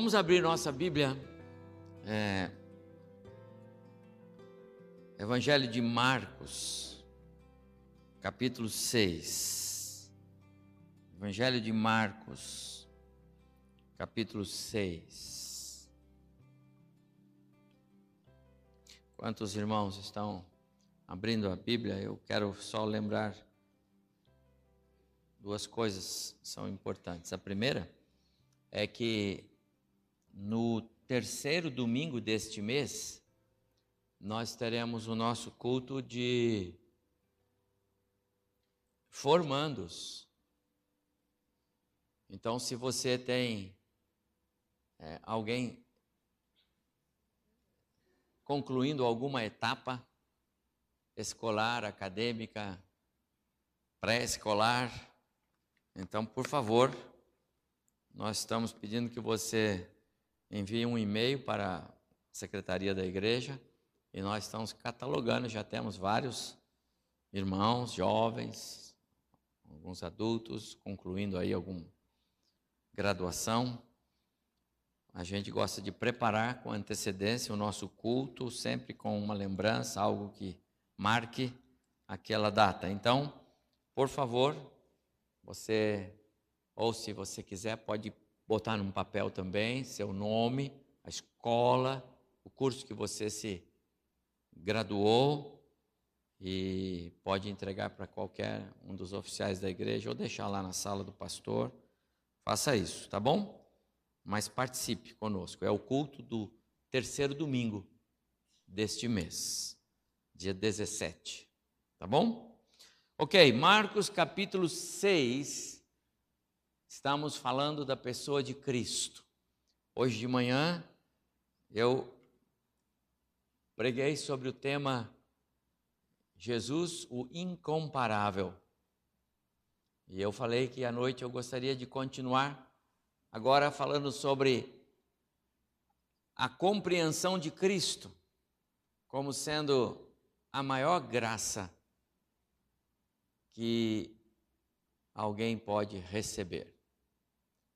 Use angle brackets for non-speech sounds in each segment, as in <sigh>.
Vamos abrir nossa Bíblia. É, Evangelho de Marcos, capítulo 6. Evangelho de Marcos, capítulo 6. Quantos irmãos estão abrindo a Bíblia? Eu quero só lembrar duas coisas são importantes. A primeira é que no terceiro domingo deste mês, nós teremos o nosso culto de formandos. Então, se você tem é, alguém concluindo alguma etapa escolar, acadêmica, pré-escolar, então, por favor, nós estamos pedindo que você envie um e-mail para a secretaria da igreja e nós estamos catalogando, já temos vários irmãos, jovens, alguns adultos, concluindo aí alguma graduação. A gente gosta de preparar com antecedência o nosso culto, sempre com uma lembrança, algo que marque aquela data. Então, por favor, você, ou se você quiser, pode botar num papel também seu nome, a escola, o curso que você se graduou e pode entregar para qualquer um dos oficiais da igreja ou deixar lá na sala do pastor. Faça isso, tá bom? Mas participe conosco. É o culto do terceiro domingo deste mês, dia 17. Tá bom? Ok, Marcos capítulo 6 estamos falando da pessoa de Cristo. Hoje de manhã eu preguei sobre o tema Jesus, o incomparável. E eu falei que à noite eu gostaria de continuar agora falando sobre a compreensão de Cristo como sendo a maior graça que alguém pode receber.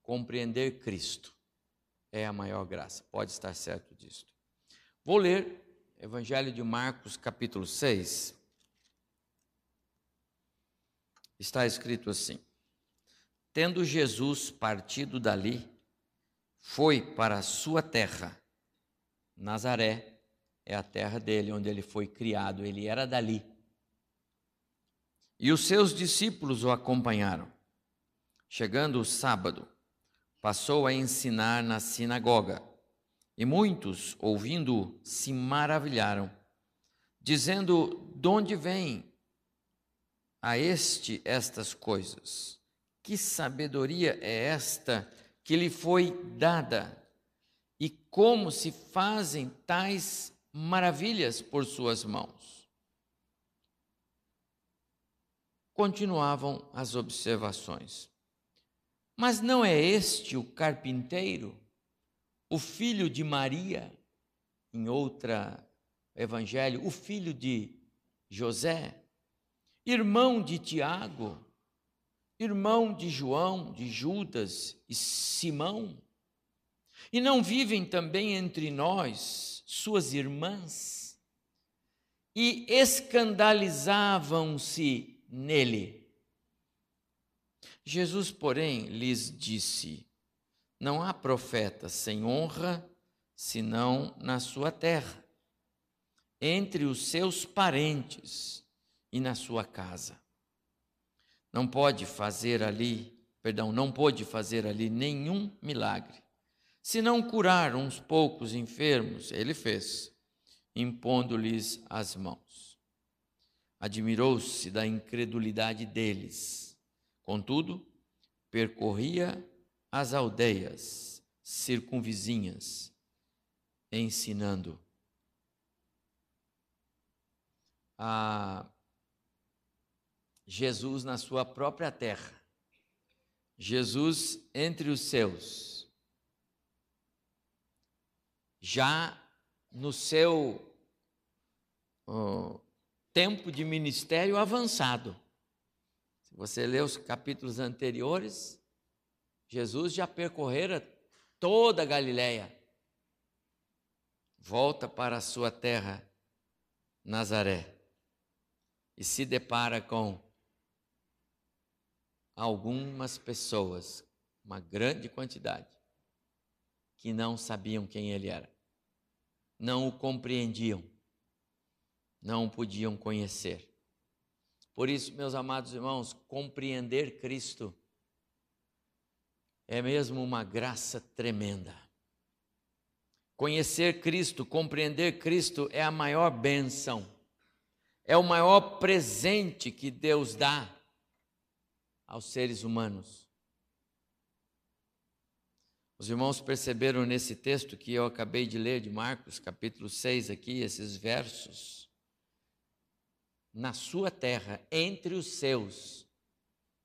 Compreender Cristo é a maior graça, pode estar certo disso. Vou ler Evangelho de Marcos, capítulo 6. Está escrito assim: Tendo Jesus partido dali, foi para a sua terra. Nazaré é a terra dele, onde ele foi criado, ele era dali. E os seus discípulos o acompanharam. Chegando o sábado, passou a ensinar na sinagoga. E muitos, ouvindo, se maravilharam, dizendo: De onde vem a este estas coisas? Que sabedoria é esta que lhe foi dada? E como se fazem tais maravilhas por suas mãos? Continuavam as observações. Mas não é este o carpinteiro, o filho de Maria, em outra evangelho, o filho de José, irmão de Tiago, irmão de João, de Judas e Simão? E não vivem também entre nós suas irmãs? E escandalizavam-se nele. Jesus, porém, lhes disse: Não há profeta sem honra senão na sua terra, entre os seus parentes e na sua casa. Não pode fazer ali perdão, não pôde fazer ali nenhum milagre. Se não curar uns poucos enfermos, ele fez, impondo-lhes as mãos. Admirou-se da incredulidade deles. Contudo, percorria as aldeias circunvizinhas, ensinando. A Jesus na sua própria terra. Jesus entre os seus. Já no seu oh, tempo de ministério avançado. Você ler os capítulos anteriores, Jesus já percorrera toda a Galiléia. Volta para a sua terra, Nazaré, e se depara com algumas pessoas, uma grande quantidade, que não sabiam quem ele era, não o compreendiam, não o podiam conhecer. Por isso, meus amados irmãos, compreender Cristo é mesmo uma graça tremenda. Conhecer Cristo, compreender Cristo é a maior bênção, é o maior presente que Deus dá aos seres humanos. Os irmãos perceberam nesse texto que eu acabei de ler de Marcos, capítulo 6, aqui, esses versos. Na sua terra, entre os seus,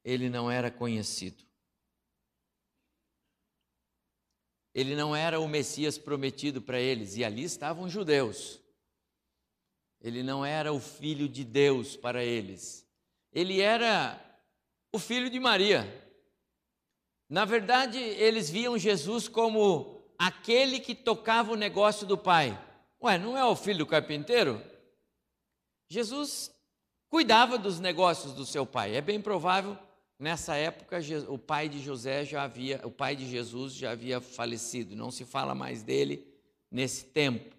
ele não era conhecido. Ele não era o Messias prometido para eles, e ali estavam judeus. Ele não era o filho de Deus para eles. Ele era o filho de Maria. Na verdade, eles viam Jesus como aquele que tocava o negócio do pai. Ué, não é o filho do carpinteiro? Jesus cuidava dos negócios do seu pai. É bem provável nessa época o pai de José já havia, o pai de Jesus já havia falecido. Não se fala mais dele nesse tempo.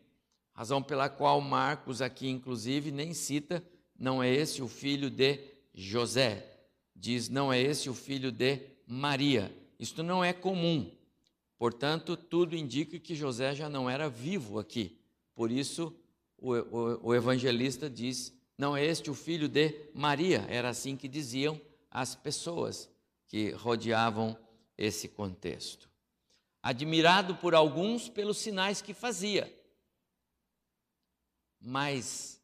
Razão pela qual Marcos aqui inclusive nem cita, não é esse o filho de José diz: Não é esse o filho de Maria. Isto não é comum. Portanto, tudo indica que José já não era vivo aqui. Por isso, o, o, o evangelista diz: Não é este o filho de Maria. Era assim que diziam as pessoas que rodeavam esse contexto. Admirado por alguns pelos sinais que fazia, mas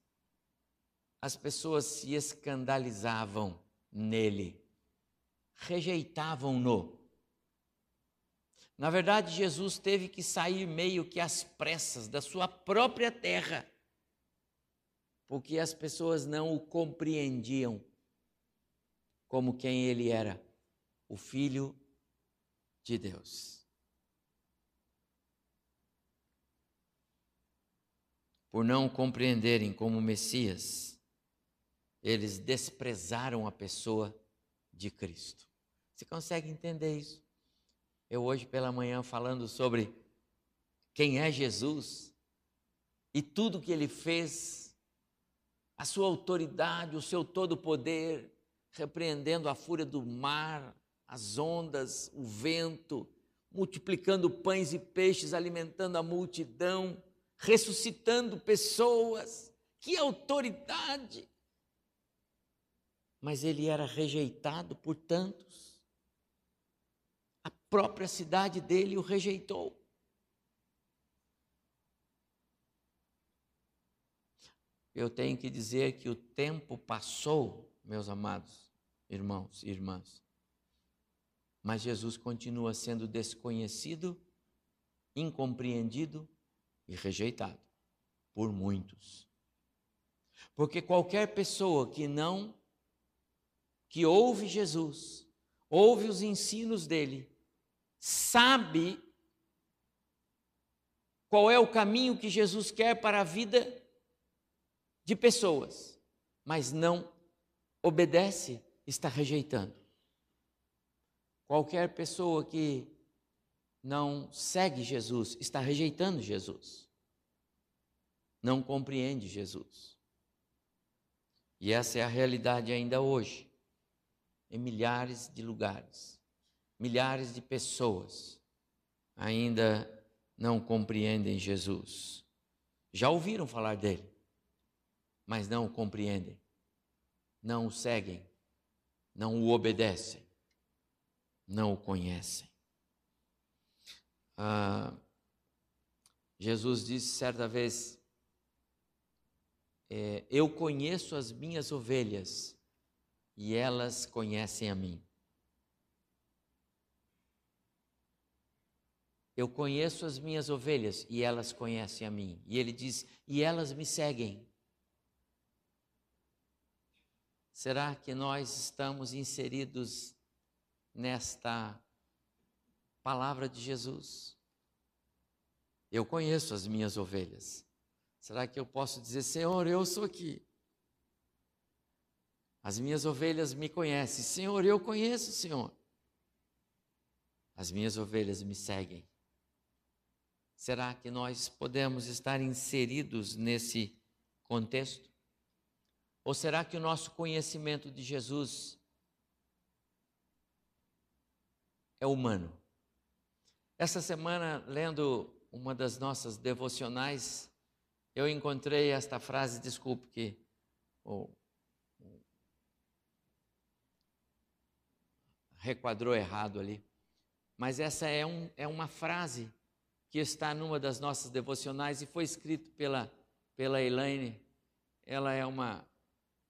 as pessoas se escandalizavam nele, rejeitavam-no. Na verdade, Jesus teve que sair meio que às pressas da sua própria terra, porque as pessoas não o compreendiam como quem ele era, o Filho de Deus. Por não compreenderem como Messias, eles desprezaram a pessoa de Cristo. Você consegue entender isso? Eu hoje pela manhã falando sobre quem é Jesus e tudo que ele fez, a sua autoridade, o seu todo poder, repreendendo a fúria do mar, as ondas, o vento, multiplicando pães e peixes, alimentando a multidão, ressuscitando pessoas. Que autoridade! mas ele era rejeitado por tantos. A própria cidade dele o rejeitou. Eu tenho que dizer que o tempo passou, meus amados irmãos e irmãs, mas Jesus continua sendo desconhecido, incompreendido e rejeitado por muitos. Porque qualquer pessoa que não que ouve Jesus, ouve os ensinos dele, sabe qual é o caminho que Jesus quer para a vida de pessoas, mas não obedece, está rejeitando. Qualquer pessoa que não segue Jesus está rejeitando Jesus, não compreende Jesus. E essa é a realidade ainda hoje em milhares de lugares. milhares de pessoas ainda não compreendem Jesus. Já ouviram falar dele, mas não o compreendem, não o seguem, não o obedecem, não o conhecem. Ah, Jesus disse certa vez: é, Eu conheço as minhas ovelhas e elas conhecem a mim. Eu conheço as minhas ovelhas e elas conhecem a mim. E ele diz: E elas me seguem. Será que nós estamos inseridos nesta palavra de Jesus? Eu conheço as minhas ovelhas. Será que eu posso dizer, Senhor, eu sou aqui? As minhas ovelhas me conhecem. Senhor, eu conheço, Senhor. As minhas ovelhas me seguem. Será que nós podemos estar inseridos nesse contexto? Ou será que o nosso conhecimento de Jesus é humano? Essa semana, lendo uma das nossas devocionais, eu encontrei esta frase, desculpe que oh, requadrou errado ali, mas essa é, um, é uma frase que está numa das nossas devocionais e foi escrito pela, pela Elaine. Ela é uma,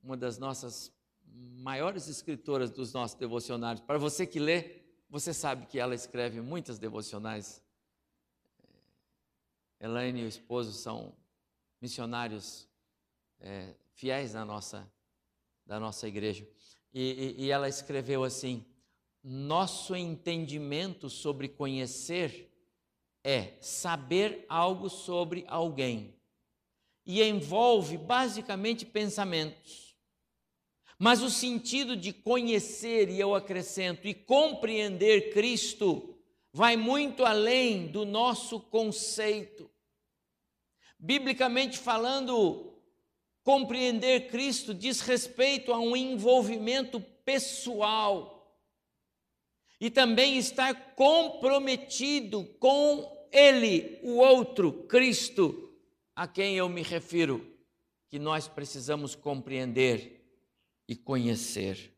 uma das nossas maiores escritoras dos nossos devocionários. Para você que lê, você sabe que ela escreve muitas devocionais. Elaine e o esposo são missionários é, fiéis da nossa, da nossa igreja. E, e, e ela escreveu assim: Nosso entendimento sobre conhecer é saber algo sobre alguém e envolve basicamente pensamentos. Mas o sentido de conhecer, e eu acrescento, e compreender Cristo vai muito além do nosso conceito. Biblicamente falando, compreender Cristo diz respeito a um envolvimento pessoal e também estar comprometido com ele, o outro, Cristo, a quem eu me refiro, que nós precisamos compreender e conhecer.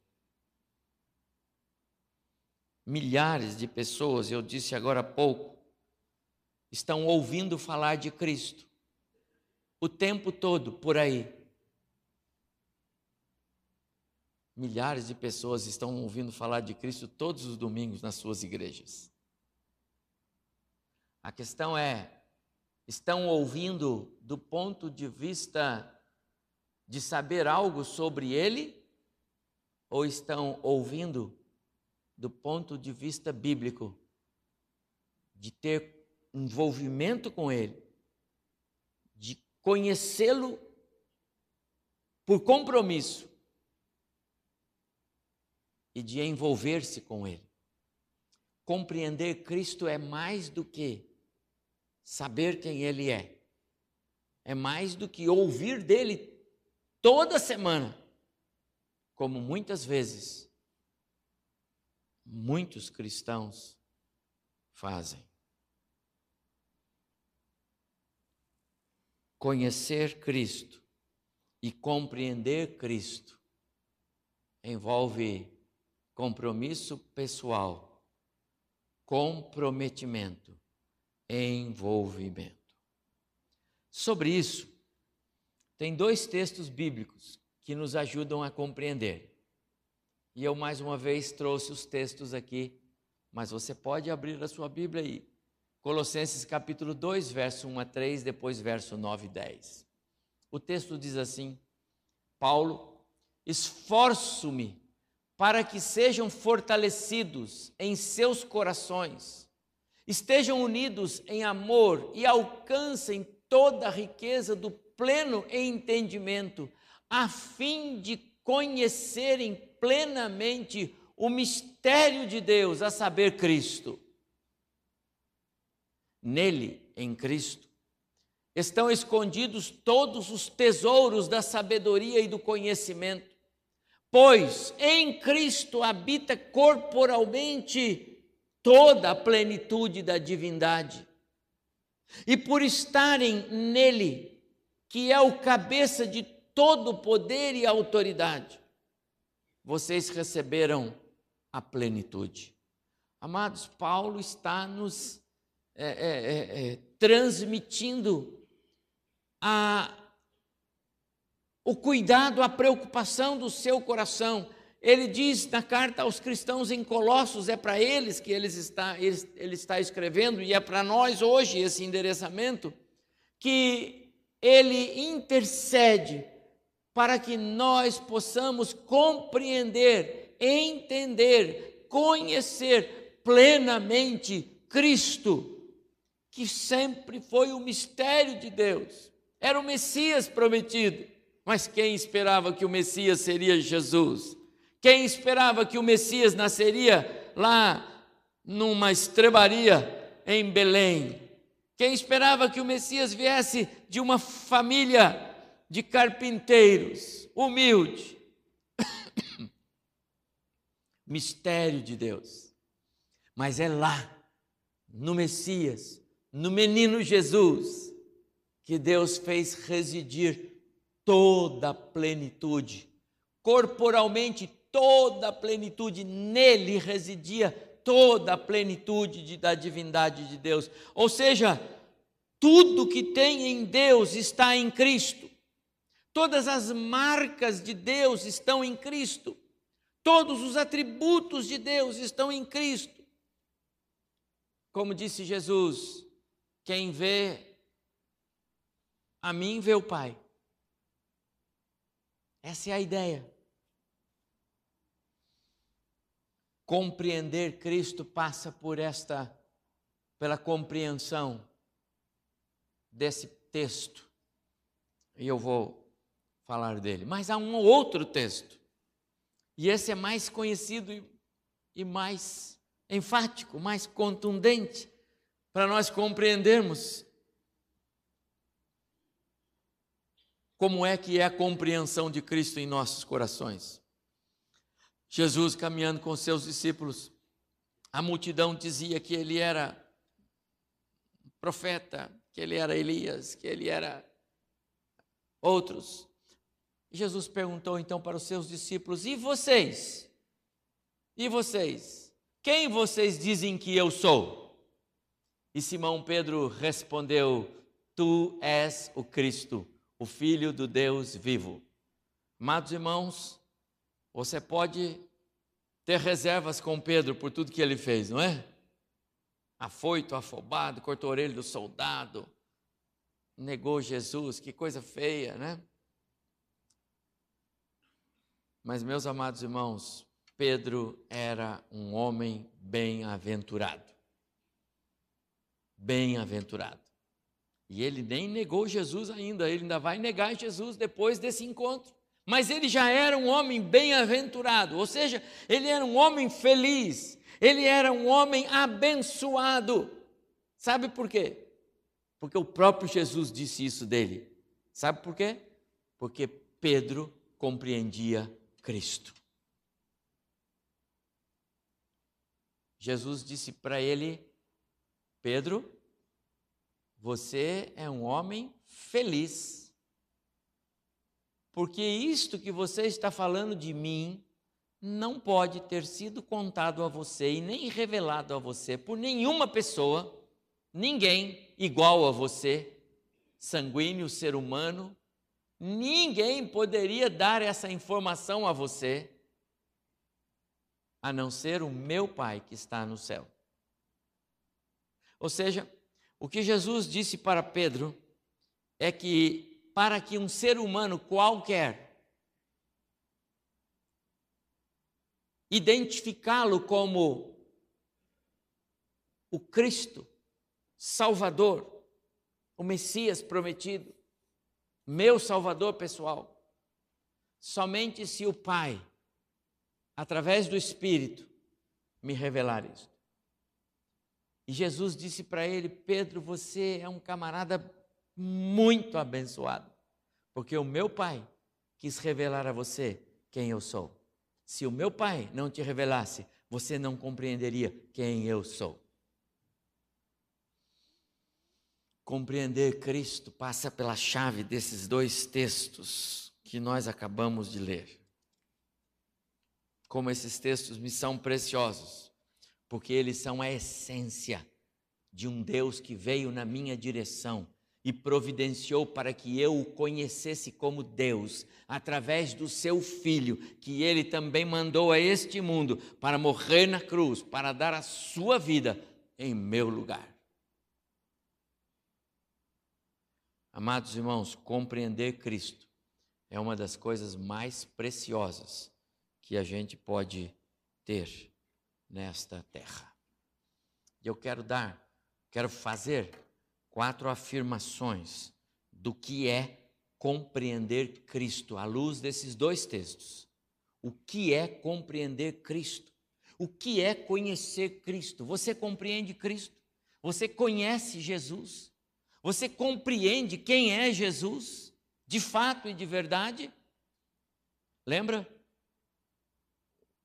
Milhares de pessoas, eu disse agora há pouco, estão ouvindo falar de Cristo o tempo todo por aí. Milhares de pessoas estão ouvindo falar de Cristo todos os domingos nas suas igrejas. A questão é: estão ouvindo do ponto de vista de saber algo sobre ele ou estão ouvindo do ponto de vista bíblico de ter envolvimento com ele, de conhecê-lo por compromisso e de envolver-se com ele. Compreender Cristo é mais do que saber quem Ele é. É mais do que ouvir dele toda semana, como muitas vezes muitos cristãos fazem. Conhecer Cristo e compreender Cristo envolve compromisso pessoal, comprometimento envolvimento. Sobre isso, tem dois textos bíblicos que nos ajudam a compreender. E eu mais uma vez trouxe os textos aqui, mas você pode abrir a sua Bíblia aí. Colossenses capítulo 2, verso 1 a 3, depois verso 9 e 10. O texto diz assim: Paulo, esforço-me para que sejam fortalecidos em seus corações estejam unidos em amor e alcancem toda a riqueza do pleno entendimento, a fim de conhecerem plenamente o mistério de Deus, a saber, Cristo. Nele, em Cristo, estão escondidos todos os tesouros da sabedoria e do conhecimento, pois em Cristo habita corporalmente toda a plenitude da divindade. E por estarem nele, que é o cabeça de todo poder e autoridade, vocês receberam a plenitude. Amados, Paulo está nos é, é, é, é transmitindo a, o cuidado, a preocupação do seu coração. Ele diz na carta aos cristãos em Colossos, é para eles que ele está, ele, ele está escrevendo, e é para nós hoje esse endereçamento, que ele intercede para que nós possamos compreender, entender, conhecer plenamente Cristo, que sempre foi o mistério de Deus, era o Messias prometido. Mas quem esperava que o Messias seria Jesus? Quem esperava que o Messias nasceria lá numa estrebaria em Belém? Quem esperava que o Messias viesse de uma família de carpinteiros, humilde? <coughs> Mistério de Deus. Mas é lá, no Messias, no menino Jesus, que Deus fez residir toda a plenitude, corporalmente toda a plenitude, nele residia toda a plenitude de, da divindade de Deus. Ou seja, tudo que tem em Deus está em Cristo. Todas as marcas de Deus estão em Cristo. Todos os atributos de Deus estão em Cristo. Como disse Jesus, quem vê a mim vê o Pai. Essa é a ideia. Compreender Cristo passa por esta pela compreensão desse texto. E eu vou falar dele. Mas há um outro texto. E esse é mais conhecido e, mais enfático, mais contundente para nós compreendermos como é que é a compreensão de Cristo em nossos corações. Jesus caminhando com seus discípulos, a multidão dizia que ele era profeta, que ele era Elias, que ele era outros. Jesus perguntou então para os seus discípulos: E vocês? E vocês? Quem vocês dizem que eu sou? E Simão Pedro respondeu: Tu és o Cristo, o Filho do Deus vivo. Amados irmãos, você pode ter reservas com Pedro por tudo que ele fez, não é? Afoito, afobado, cortou a orelha do soldado, negou Jesus, que coisa feia, né? Mas, meus amados irmãos, Pedro era um homem bem-aventurado bem-aventurado. E ele nem negou Jesus ainda, ele ainda vai negar Jesus depois desse encontro. Mas ele já era um homem bem-aventurado, ou seja, ele era um homem feliz, ele era um homem abençoado. Sabe por quê? Porque o próprio Jesus disse isso dele. Sabe por quê? Porque Pedro compreendia Cristo. Jesus disse para ele Pedro, você é um homem feliz, porque isto que você está falando de mim não pode ter sido contado a você e nem revelado a você por nenhuma pessoa, ninguém igual a você, sanguíneo, ser humano, ninguém poderia dar essa informação a você, a não ser o meu Pai que está no céu. Ou seja, o que Jesus disse para Pedro é que para que um ser humano qualquer identificá-lo como o Cristo, Salvador, o Messias prometido, meu Salvador pessoal, somente se o Pai, através do Espírito, me revelar isso. E Jesus disse para ele: Pedro, você é um camarada muito abençoado, porque o meu Pai quis revelar a você quem eu sou. Se o meu Pai não te revelasse, você não compreenderia quem eu sou. Compreender Cristo passa pela chave desses dois textos que nós acabamos de ler. Como esses textos me são preciosos, porque eles são a essência de um Deus que veio na minha direção e providenciou para que eu o conhecesse como Deus, através do seu Filho, que ele também mandou a este mundo para morrer na cruz, para dar a sua vida em meu lugar. Amados irmãos, compreender Cristo é uma das coisas mais preciosas que a gente pode ter nesta terra. E eu quero dar, quero fazer quatro afirmações do que é compreender Cristo à luz desses dois textos. O que é compreender Cristo? O que é conhecer Cristo? Você compreende Cristo? Você conhece Jesus? Você compreende quem é Jesus, de fato e de verdade? Lembra?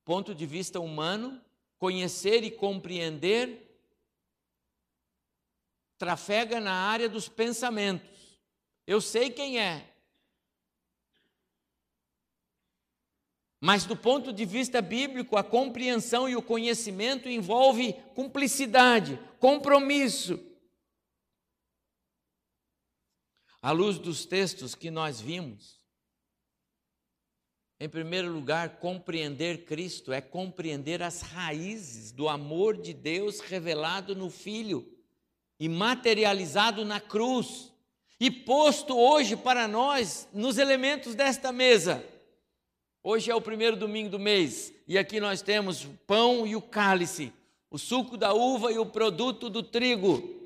Ponto de vista humano, conhecer e compreender trafega na área dos pensamentos. Eu sei quem é. Mas do ponto de vista bíblico, a compreensão e o conhecimento envolve cumplicidade, compromisso, À luz dos textos que nós vimos, em primeiro lugar, compreender Cristo é compreender as raízes do amor de Deus revelado no Filho e materializado na cruz e posto hoje para nós nos elementos desta mesa. Hoje é o primeiro domingo do mês e aqui nós temos o pão e o cálice, o suco da uva e o produto do trigo.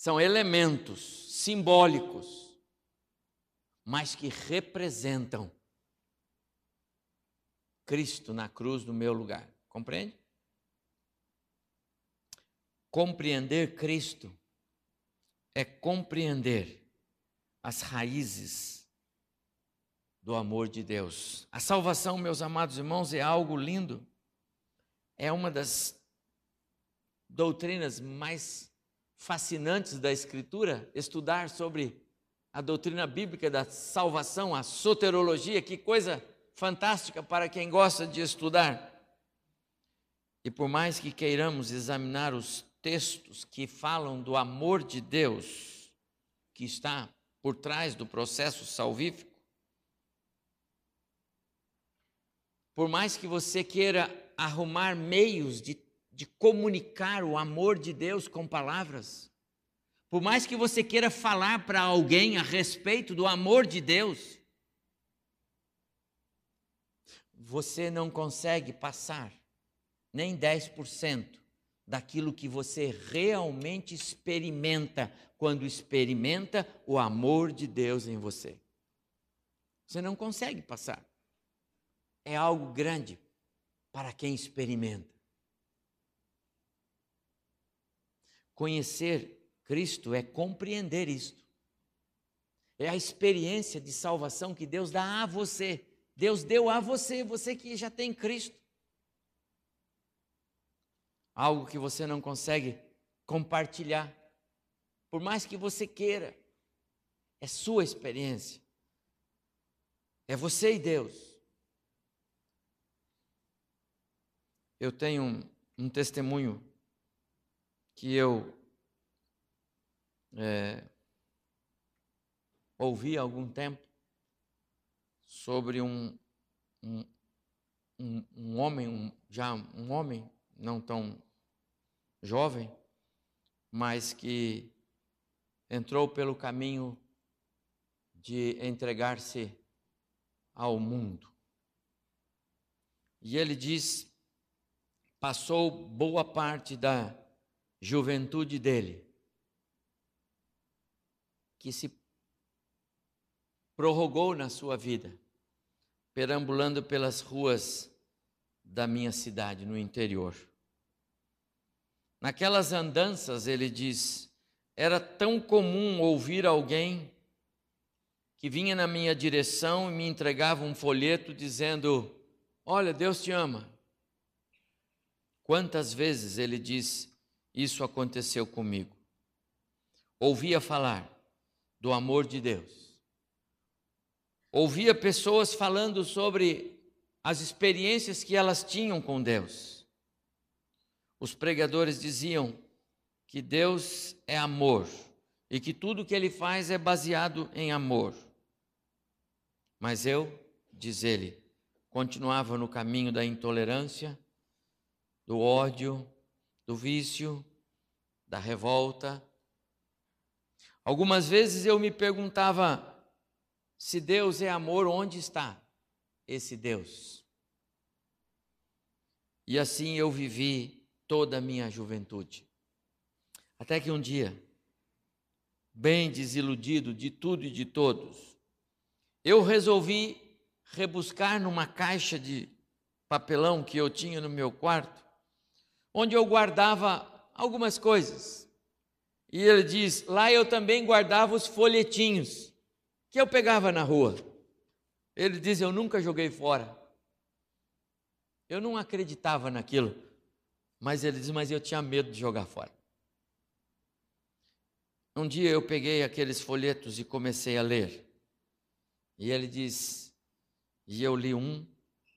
São elementos simbólicos, mas que representam Cristo na cruz no meu lugar. Compreende? Compreender Cristo é compreender as raízes do amor de Deus. A salvação, meus amados irmãos, é algo lindo. É uma das doutrinas mais fascinantes da Escritura, estudar sobre a doutrina bíblica da salvação, a soterologia, que coisa fantástica para quem gosta de estudar. E por mais que queiramos examinar os textos que falam do amor de Deus, que está por trás do processo salvífico, por mais que você queira arrumar meios de de comunicar o amor de Deus com palavras. Por mais que você queira falar para alguém a respeito do amor de Deus, você não consegue passar nem 10% daquilo que você realmente experimenta quando experimenta o amor de Deus em você. Você não consegue passar. É algo grande para quem experimenta. Conhecer Cristo é compreender isto. É a experiência de salvação que Deus dá a você. Deus deu a você, você que já tem Cristo. Algo que você não consegue compartilhar, por mais que você queira. É sua experiência. É você e Deus. Eu tenho um, um testemunho que eu é, ouvi há algum tempo sobre um, um, um, um homem, um, já um homem não tão jovem, mas que entrou pelo caminho de entregar-se ao mundo. E ele diz: passou boa parte da juventude dele, que se prorrogou na sua vida, perambulando pelas ruas da minha cidade, no interior. Naquelas andanças, ele diz, era tão comum ouvir alguém que vinha na minha direção e me entregava um folheto dizendo: Olha, Deus te ama, Quantas vezes ele diz: Isso aconteceu comigo? Ouvia falar do amor de Deus. Ouvia pessoas falando sobre as experiências que elas tinham com Deus. Os pregadores diziam que Deus é amor e que tudo que ele faz é baseado em amor. Mas eu, diz ele, continuava no caminho da intolerância, do ódio, do vício, da revolta. Algumas vezes eu me perguntava: se Deus é amor, onde está esse Deus? E assim eu vivi toda a minha juventude. Até que um dia, bem desiludido de tudo e de todos, eu resolvi rebuscar numa caixa de papelão que eu tinha no meu quarto, onde eu guardava algumas coisas. E ele diz: lá eu também guardava os folhetinhos que eu pegava na rua. Ele diz: eu nunca joguei fora. Eu não acreditava naquilo, mas ele diz: mas eu tinha medo de jogar fora. Um dia eu peguei aqueles folhetos e comecei a ler. E ele diz: e eu li um,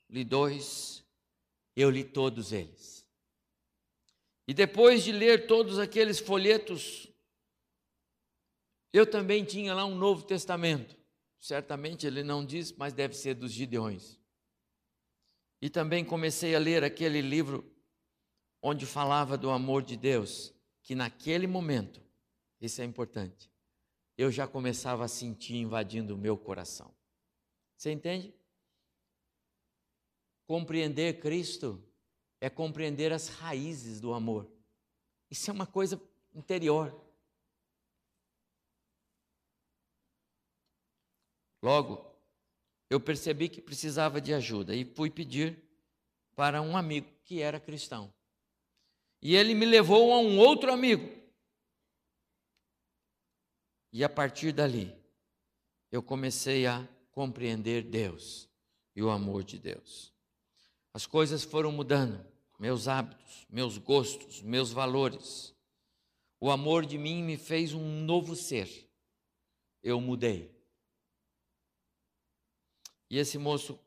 li dois, eu li todos eles. E depois de ler todos aqueles folhetos, eu também tinha lá um Novo Testamento. Certamente ele não diz, mas deve ser dos Gideões. E também comecei a ler aquele livro onde falava do amor de Deus, que naquele momento, isso é importante, eu já começava a sentir invadindo o meu coração. Você entende? Compreender Cristo é compreender as raízes do amor. Isso é uma coisa interior. Logo, eu percebi que precisava de ajuda e fui pedir para um amigo que era cristão. E ele me levou a um outro amigo. E a partir dali, eu comecei a compreender Deus e o amor de Deus. As coisas foram mudando, meus hábitos, meus gostos, meus valores. O amor de mim me fez um novo ser. Eu mudei. E esse moço,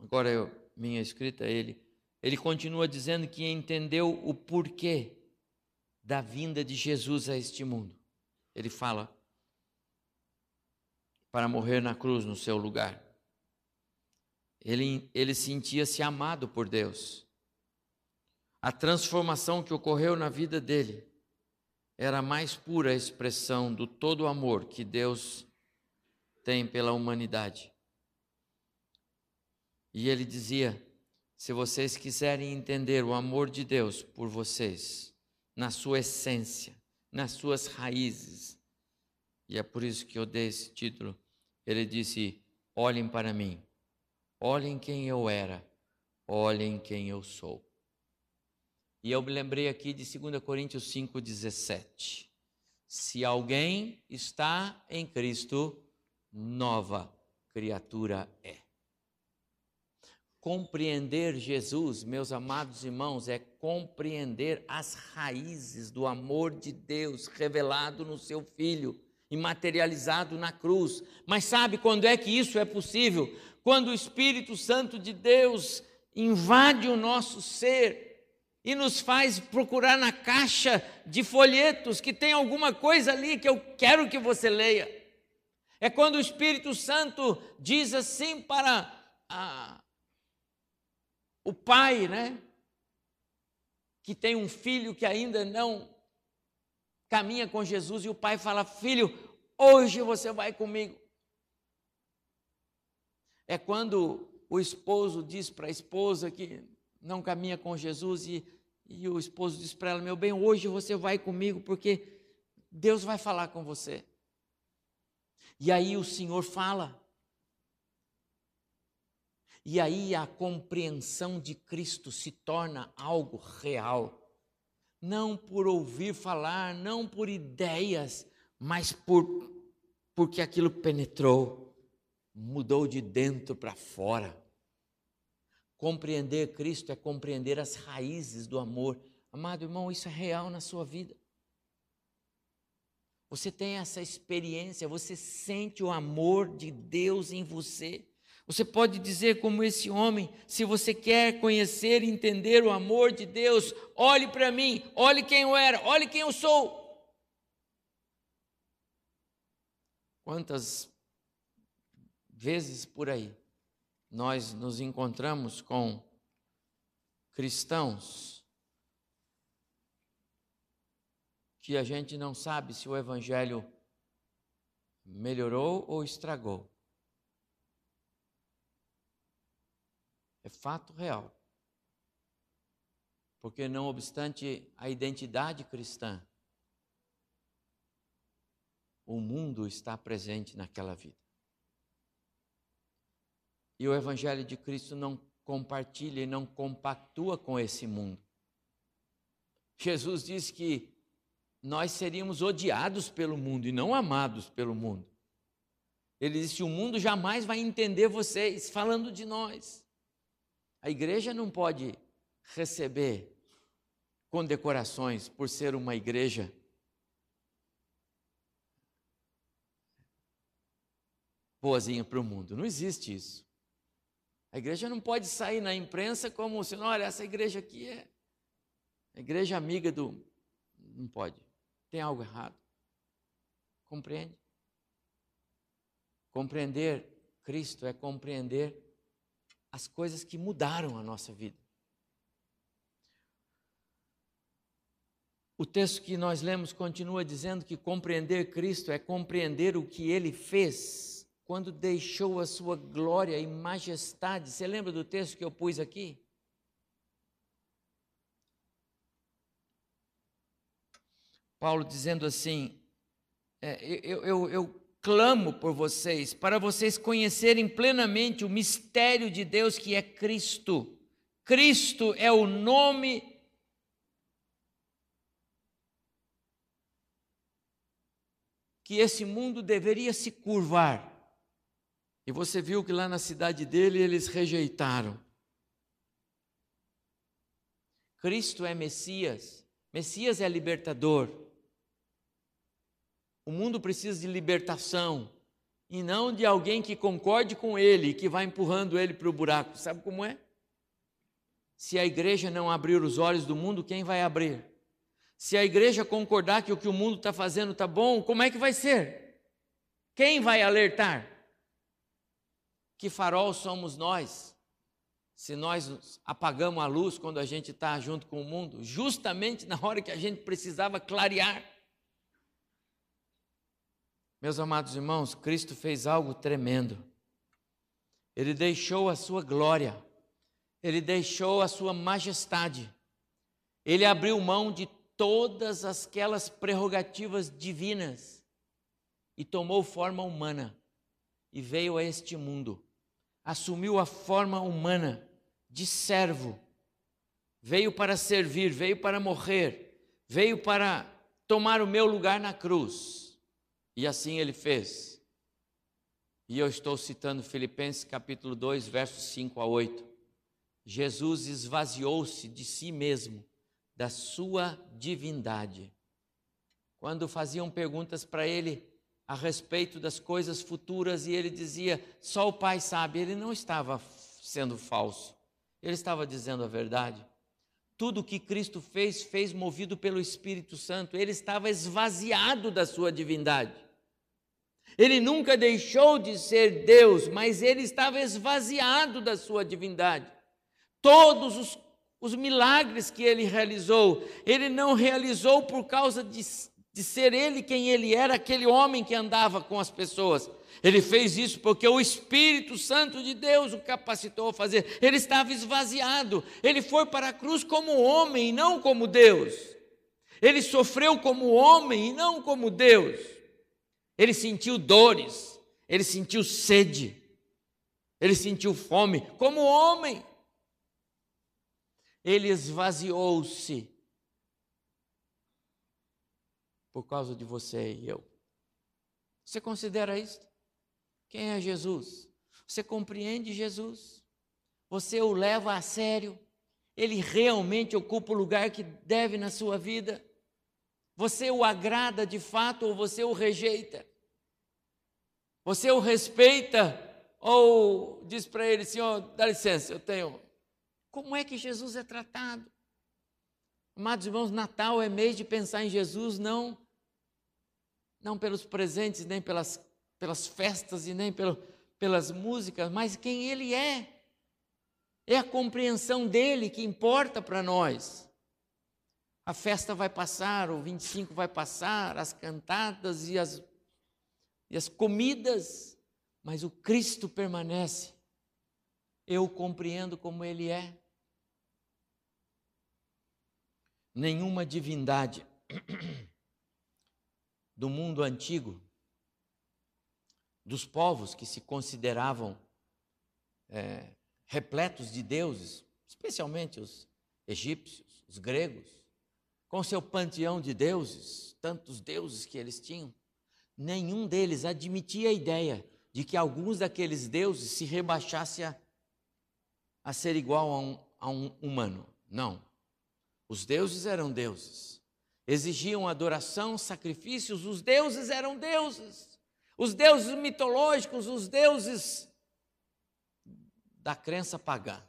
agora eu, minha escrita é ele, ele continua dizendo que entendeu o porquê da vinda de Jesus a este mundo. Ele fala para morrer na cruz no seu lugar. Ele, ele sentia-se amado por Deus. A transformação que ocorreu na vida dele era a mais pura expressão do todo o amor que Deus tem pela humanidade. E ele dizia: se vocês quiserem entender o amor de Deus por vocês, na sua essência, nas suas raízes, e é por isso que eu dei esse título, ele disse: olhem para mim, Olhem quem eu era, olhem quem eu sou. E eu me lembrei aqui de 2 Coríntios 5,17. Se alguém está em Cristo, nova criatura é. Compreender Jesus, meus amados irmãos, é compreender as raízes do amor de Deus revelado no seu Filho e materializado na cruz. Mas sabe quando é que isso é possível? quando o Espírito Santo de Deus invade o nosso ser e nos faz procurar na caixa de folhetos que tem alguma coisa ali que eu quero que você leia. É quando o Espírito Santo diz assim para a, o pai, né? Que tem um filho que ainda não caminha com Jesus e o pai fala: Filho, hoje você vai comigo é quando o esposo diz para a esposa que não caminha com Jesus e, e o esposo diz para ela: Meu bem, hoje você vai comigo porque Deus vai falar com você. E aí o Senhor fala. E aí a compreensão de Cristo se torna algo real. Não por ouvir falar, não por ideias, mas por porque aquilo penetrou mudou de dentro para fora. Compreender Cristo é compreender as raízes do amor. Amado irmão, isso é real na sua vida. Você tem essa experiência, você sente o amor de Deus em você. Você pode dizer, como esse homem, se você quer conhecer e entender o amor de Deus, olhe para mim, olhe quem eu era, olhe quem eu sou. Quantas vezes por aí nós nos encontramos com cristãos que a gente não sabe se o evangelho melhorou ou estragou. É fato real. Porque, não obstante a identidade cristã, o mundo está presente naquela vida. E o Evangelho de Cristo não compartilha e não compactua com esse mundo. Jesus disse que nós seríamos odiados pelo mundo e não amados pelo mundo. Ele disse: o mundo jamais vai entender vocês, falando de nós. A igreja não pode receber condecorações por ser uma igreja boazinha para o mundo. Não existe isso. A igreja não pode sair na imprensa como se, olha, essa igreja aqui é a igreja amiga do. Não pode. Tem algo errado. Compreende? Compreender Cristo é compreender as coisas que mudaram a nossa vida. O texto que nós lemos continua dizendo que compreender Cristo é compreender o que ele fez quando deixou a sua glória e majestade. Você lembra do texto que eu pus aqui? Paulo dizendo assim: é, eu, eu, eu clamo por vocês, para vocês conhecerem plenamente o mistério de Deus que é Cristo. Cristo é o nome que esse mundo deveria se curvar. E você viu que lá na cidade dele eles rejeitaram. Cristo é Messias, Messias é libertador. O mundo precisa de libertação e não de alguém que concorde com ele e que vai empurrando ele para o buraco. Sabe como é? Se a igreja não abrir os olhos do mundo, quem vai abrir? Se a igreja concordar que o que o mundo está fazendo está bom, como é que vai ser? Quem vai alertar? Que farol somos nós? Se nós apagamos a luz quando a gente está junto com o mundo, justamente na hora que a gente precisava clarear. Meus amados irmãos, Cristo fez algo tremendo. Ele deixou a sua glória, ele deixou a sua majestade, ele abriu mão de todas aquelas prerrogativas divinas e tomou forma humana e veio a este mundo, assumiu a forma humana de servo, veio para servir, veio para morrer, veio para tomar o meu lugar na cruz e assim ele fez. E eu estou citando Filipenses capítulo 2, versos 5 a 8. Jesus esvaziou-se de si mesmo, da sua divindade. Quando faziam perguntas para ele a respeito das coisas futuras e ele dizia, só o Pai sabe, ele não estava sendo falso, ele estava dizendo a verdade. Tudo o que Cristo fez, fez movido pelo Espírito Santo, ele estava esvaziado da sua divindade. Ele nunca deixou de ser Deus, mas ele estava esvaziado da sua divindade. Todos os, os milagres que ele realizou, ele não realizou por causa de, de ser ele quem ele era, aquele homem que andava com as pessoas. Ele fez isso porque o Espírito Santo de Deus o capacitou a fazer. Ele estava esvaziado. Ele foi para a cruz como homem não como Deus. Ele sofreu como homem e não como Deus. Ele sentiu dores, ele sentiu sede, ele sentiu fome, como homem. Ele esvaziou-se por causa de você e eu. Você considera isso? Quem é Jesus? Você compreende Jesus? Você o leva a sério? Ele realmente ocupa o lugar que deve na sua vida? Você o agrada de fato ou você o rejeita? Você o respeita ou diz para ele, Senhor, dá licença, eu tenho. Como é que Jesus é tratado? Amados irmãos, Natal é mês de pensar em Jesus, não não pelos presentes, nem pelas, pelas festas e nem pelo, pelas músicas, mas quem Ele é. É a compreensão dele que importa para nós. A festa vai passar, o 25 vai passar, as cantadas e as, e as comidas, mas o Cristo permanece. Eu compreendo como Ele é. Nenhuma divindade <clears throat> do mundo antigo, dos povos que se consideravam é, repletos de deuses, especialmente os egípcios, os gregos, com seu panteão de deuses, tantos deuses que eles tinham, nenhum deles admitia a ideia de que alguns daqueles deuses se rebaixasse a, a ser igual a um, a um humano. Não. Os deuses eram deuses exigiam adoração, sacrifícios, os deuses eram deuses. Os deuses mitológicos, os deuses da crença pagã.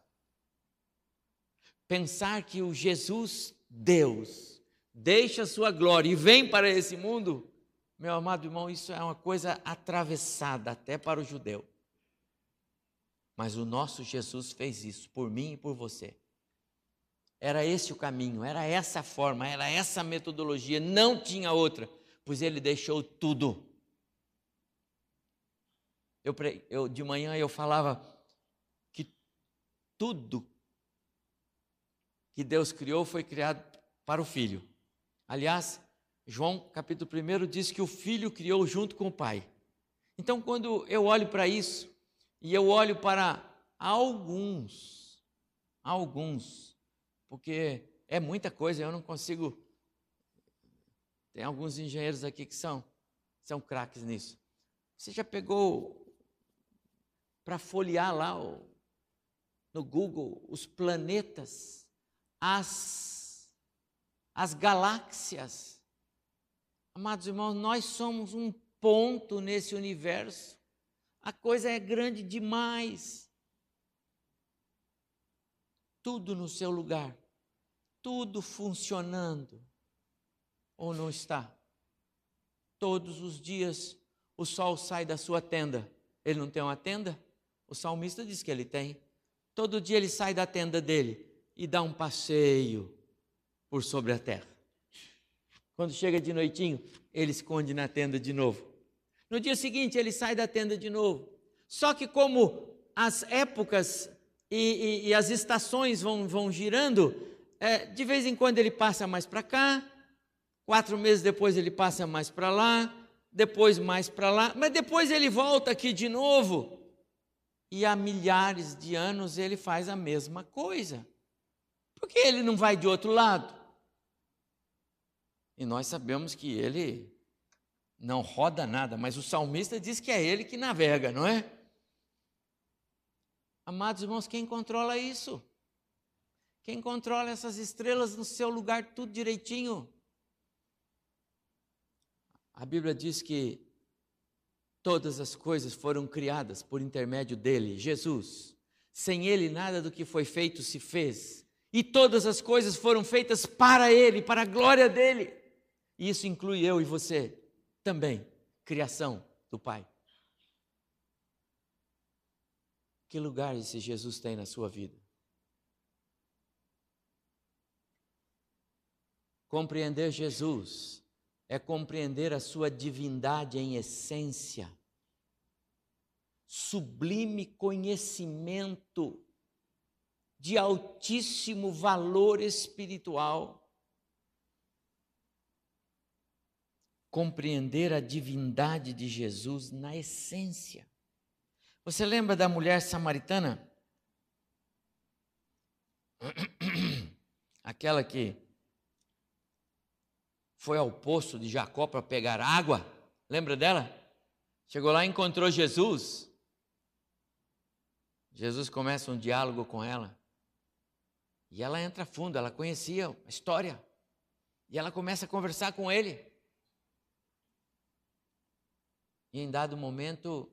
Pensar que o Jesus Deus deixa sua glória e vem para esse mundo, meu amado irmão, isso é uma coisa atravessada até para o judeu. Mas o nosso Jesus fez isso por mim e por você. Era esse o caminho, era essa a forma, era essa a metodologia, não tinha outra, pois ele deixou tudo. Eu, eu, de manhã eu falava que tudo que Deus criou foi criado para o Filho. Aliás, João capítulo 1 diz que o Filho criou junto com o Pai. Então, quando eu olho para isso, e eu olho para alguns, alguns porque é muita coisa, eu não consigo. Tem alguns engenheiros aqui que são, são craques nisso. Você já pegou para folhear lá no Google os planetas, as, as galáxias? Amados irmãos, nós somos um ponto nesse universo. A coisa é grande demais tudo no seu lugar, tudo funcionando, ou não está? Todos os dias o sol sai da sua tenda. Ele não tem uma tenda? O salmista diz que ele tem. Todo dia ele sai da tenda dele e dá um passeio por sobre a terra. Quando chega de noitinho, ele esconde na tenda de novo. No dia seguinte, ele sai da tenda de novo. Só que, como as épocas e, e, e as estações vão, vão girando, é, de vez em quando ele passa mais para cá, quatro meses depois ele passa mais para lá, depois mais para lá, mas depois ele volta aqui de novo. E há milhares de anos ele faz a mesma coisa. Por que ele não vai de outro lado? E nós sabemos que ele não roda nada, mas o salmista diz que é ele que navega, não é? Amados irmãos, quem controla isso? Quem controla essas estrelas no seu lugar, tudo direitinho? A Bíblia diz que todas as coisas foram criadas por intermédio dele, Jesus. Sem ele, nada do que foi feito se fez. E todas as coisas foram feitas para ele, para a glória dele. E isso inclui eu e você também, criação do Pai. Que lugar esse Jesus tem na sua vida? Compreender Jesus é compreender a sua divindade em essência, sublime conhecimento de altíssimo valor espiritual. Compreender a divindade de Jesus na essência. Você lembra da mulher samaritana? <coughs> Aquela que foi ao poço de Jacó para pegar água. Lembra dela? Chegou lá e encontrou Jesus. Jesus começa um diálogo com ela. E ela entra fundo, ela conhecia a história. E ela começa a conversar com ele. E em dado momento,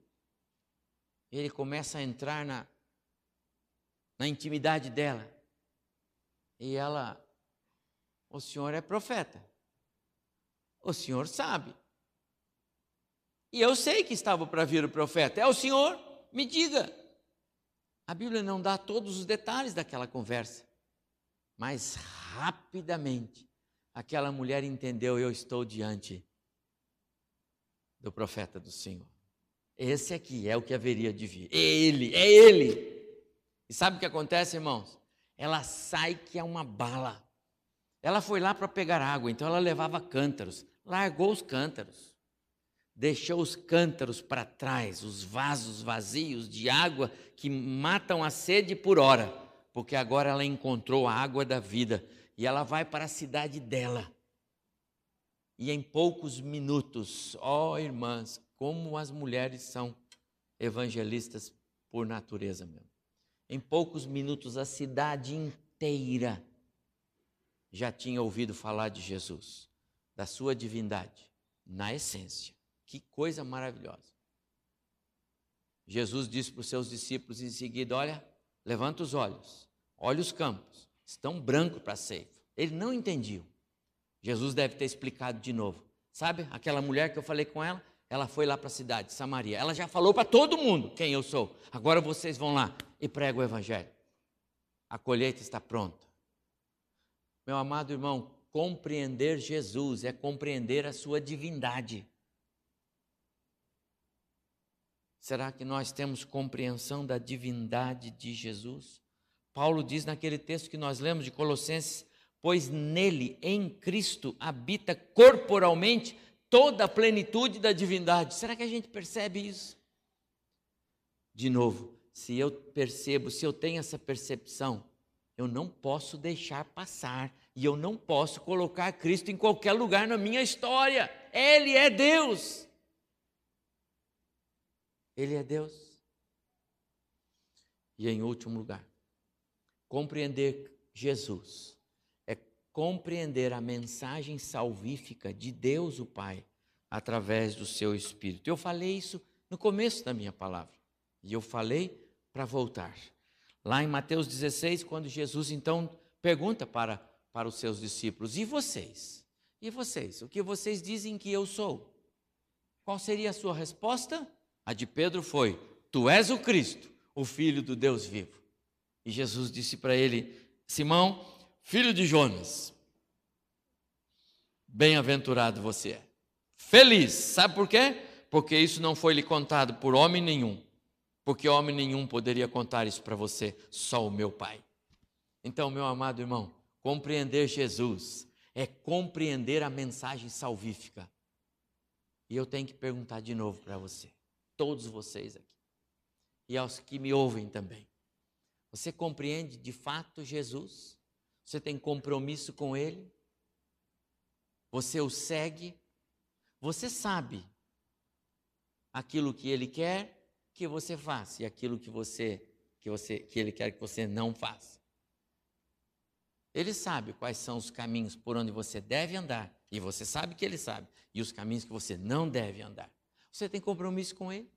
ele começa a entrar na, na intimidade dela. E ela, o senhor é profeta. O senhor sabe. E eu sei que estava para vir o profeta. É o senhor? Me diga. A Bíblia não dá todos os detalhes daquela conversa. Mas rapidamente aquela mulher entendeu: eu estou diante do profeta do Senhor. Esse aqui é o que haveria de vir. É ele, é ele. E sabe o que acontece, irmãos? Ela sai que é uma bala. Ela foi lá para pegar água, então ela levava cântaros, largou os cântaros, deixou os cântaros para trás, os vasos vazios de água que matam a sede por hora, porque agora ela encontrou a água da vida e ela vai para a cidade dela. E em poucos minutos, ó oh, irmãs, como as mulheres são evangelistas por natureza mesmo. Em poucos minutos, a cidade inteira já tinha ouvido falar de Jesus, da sua divindade, na essência. Que coisa maravilhosa. Jesus disse para os seus discípulos em seguida: Olha, levanta os olhos, olha os campos, estão brancos para a ceifa. Ele não entendiam. Jesus deve ter explicado de novo. Sabe aquela mulher que eu falei com ela? Ela foi lá para a cidade, Samaria. Ela já falou para todo mundo quem eu sou. Agora vocês vão lá e pregam o evangelho. A colheita está pronta. Meu amado irmão, compreender Jesus é compreender a sua divindade. Será que nós temos compreensão da divindade de Jesus? Paulo diz naquele texto que nós lemos de Colossenses pois nele, em Cristo, habita corporalmente toda a plenitude da divindade. Será que a gente percebe isso? De novo, se eu percebo, se eu tenho essa percepção, eu não posso deixar passar e eu não posso colocar Cristo em qualquer lugar na minha história. Ele é Deus. Ele é Deus. E em último lugar, compreender Jesus compreender a mensagem salvífica de Deus o Pai através do seu Espírito. Eu falei isso no começo da minha palavra e eu falei para voltar. Lá em Mateus 16, quando Jesus então pergunta para, para os seus discípulos: E vocês? E vocês? O que vocês dizem que eu sou? Qual seria a sua resposta? A de Pedro foi: Tu és o Cristo, o Filho do Deus vivo. E Jesus disse para ele: Simão, filho de Jonas, bem-aventurado você é. Feliz, sabe por quê? Porque isso não foi lhe contado por homem nenhum, porque homem nenhum poderia contar isso para você, só o meu Pai. Então, meu amado irmão, compreender Jesus é compreender a mensagem salvífica. E eu tenho que perguntar de novo para você, todos vocês aqui, e aos que me ouvem também. Você compreende de fato Jesus? Você tem compromisso com Ele? Você o segue? Você sabe aquilo que Ele quer que você faça e aquilo que você que você que Ele quer que você não faça. Ele sabe quais são os caminhos por onde você deve andar e você sabe que Ele sabe e os caminhos que você não deve andar. Você tem compromisso com Ele?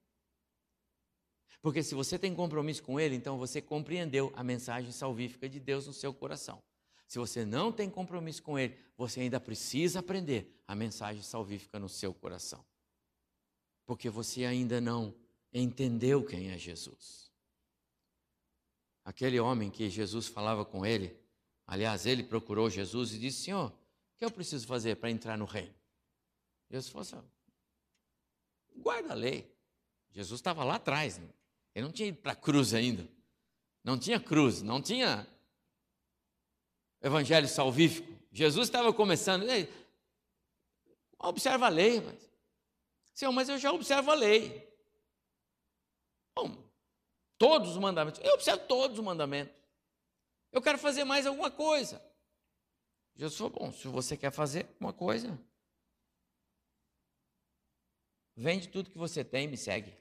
Porque se você tem compromisso com Ele, então você compreendeu a mensagem salvífica de Deus no seu coração. Se você não tem compromisso com Ele, você ainda precisa aprender a mensagem salvífica no seu coração. Porque você ainda não entendeu quem é Jesus. Aquele homem que Jesus falava com ele, aliás, ele procurou Jesus e disse: Senhor, o que eu preciso fazer para entrar no reino? Jesus falou assim: guarda a lei. Jesus estava lá atrás, né? ele não tinha ido para a cruz ainda. Não tinha cruz, não tinha evangelho salvífico. Jesus estava começando, observa a lei, mas, Senhor, mas eu já observo a lei. Bom, todos os mandamentos, eu observo todos os mandamentos. Eu quero fazer mais alguma coisa. Jesus falou: Bom, se você quer fazer uma coisa, vende tudo que você tem e me segue.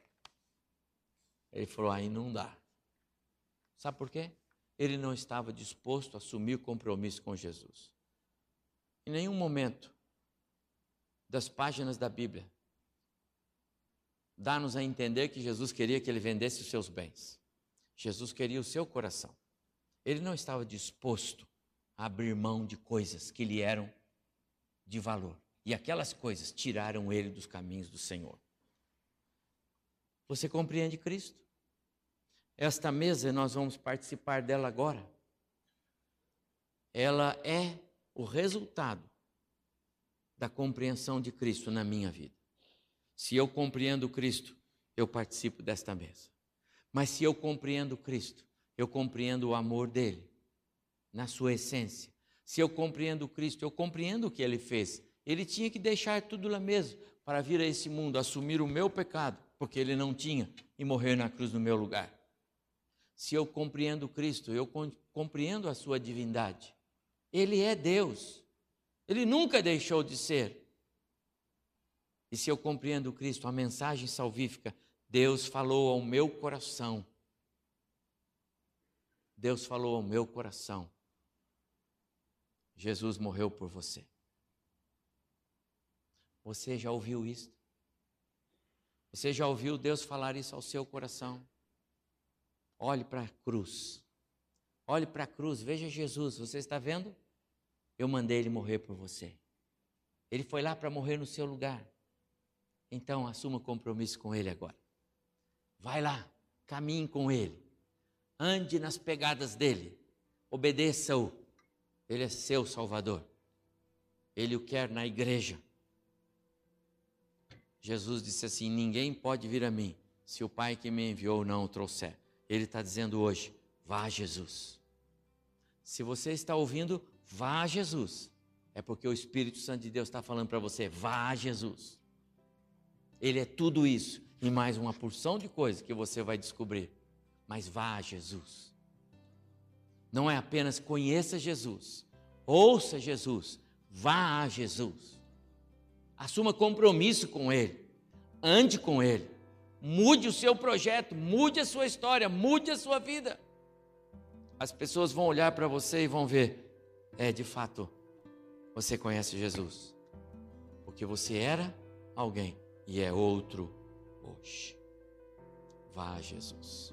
Ele falou: Aí não dá. Sabe por quê? Ele não estava disposto a assumir compromisso com Jesus. Em nenhum momento das páginas da Bíblia dá-nos a entender que Jesus queria que ele vendesse os seus bens. Jesus queria o seu coração. Ele não estava disposto a abrir mão de coisas que lhe eram de valor. E aquelas coisas tiraram ele dos caminhos do Senhor. Você compreende Cristo? Esta mesa, nós vamos participar dela agora. Ela é o resultado da compreensão de Cristo na minha vida. Se eu compreendo Cristo, eu participo desta mesa. Mas se eu compreendo Cristo, eu compreendo o amor dele na sua essência. Se eu compreendo Cristo, eu compreendo o que ele fez. Ele tinha que deixar tudo lá mesmo para vir a esse mundo, assumir o meu pecado, porque ele não tinha, e morrer na cruz no meu lugar. Se eu compreendo Cristo, eu compreendo a sua divindade. Ele é Deus. Ele nunca deixou de ser. E se eu compreendo Cristo, a mensagem salvífica, Deus falou ao meu coração. Deus falou ao meu coração. Jesus morreu por você. Você já ouviu isso? Você já ouviu Deus falar isso ao seu coração? Olhe para a cruz. Olhe para a cruz, veja Jesus. Você está vendo? Eu mandei ele morrer por você. Ele foi lá para morrer no seu lugar. Então, assuma compromisso com Ele agora. Vai lá, caminhe com Ele. Ande nas pegadas dele. Obedeça-o. Ele é seu Salvador. Ele o quer na igreja. Jesus disse assim: Ninguém pode vir a mim se o Pai que me enviou não o trouxer. Ele está dizendo hoje: Vá a Jesus. Se você está ouvindo, vá a Jesus. É porque o Espírito Santo de Deus está falando para você: Vá a Jesus. Ele é tudo isso e mais uma porção de coisas que você vai descobrir. Mas vá a Jesus. Não é apenas conheça Jesus, ouça Jesus, vá a Jesus. Assuma compromisso com Ele, ande com Ele, mude o seu projeto, mude a sua história, mude a sua vida. As pessoas vão olhar para você e vão ver, é de fato, você conhece Jesus, porque você era alguém e é outro hoje. Vá, Jesus.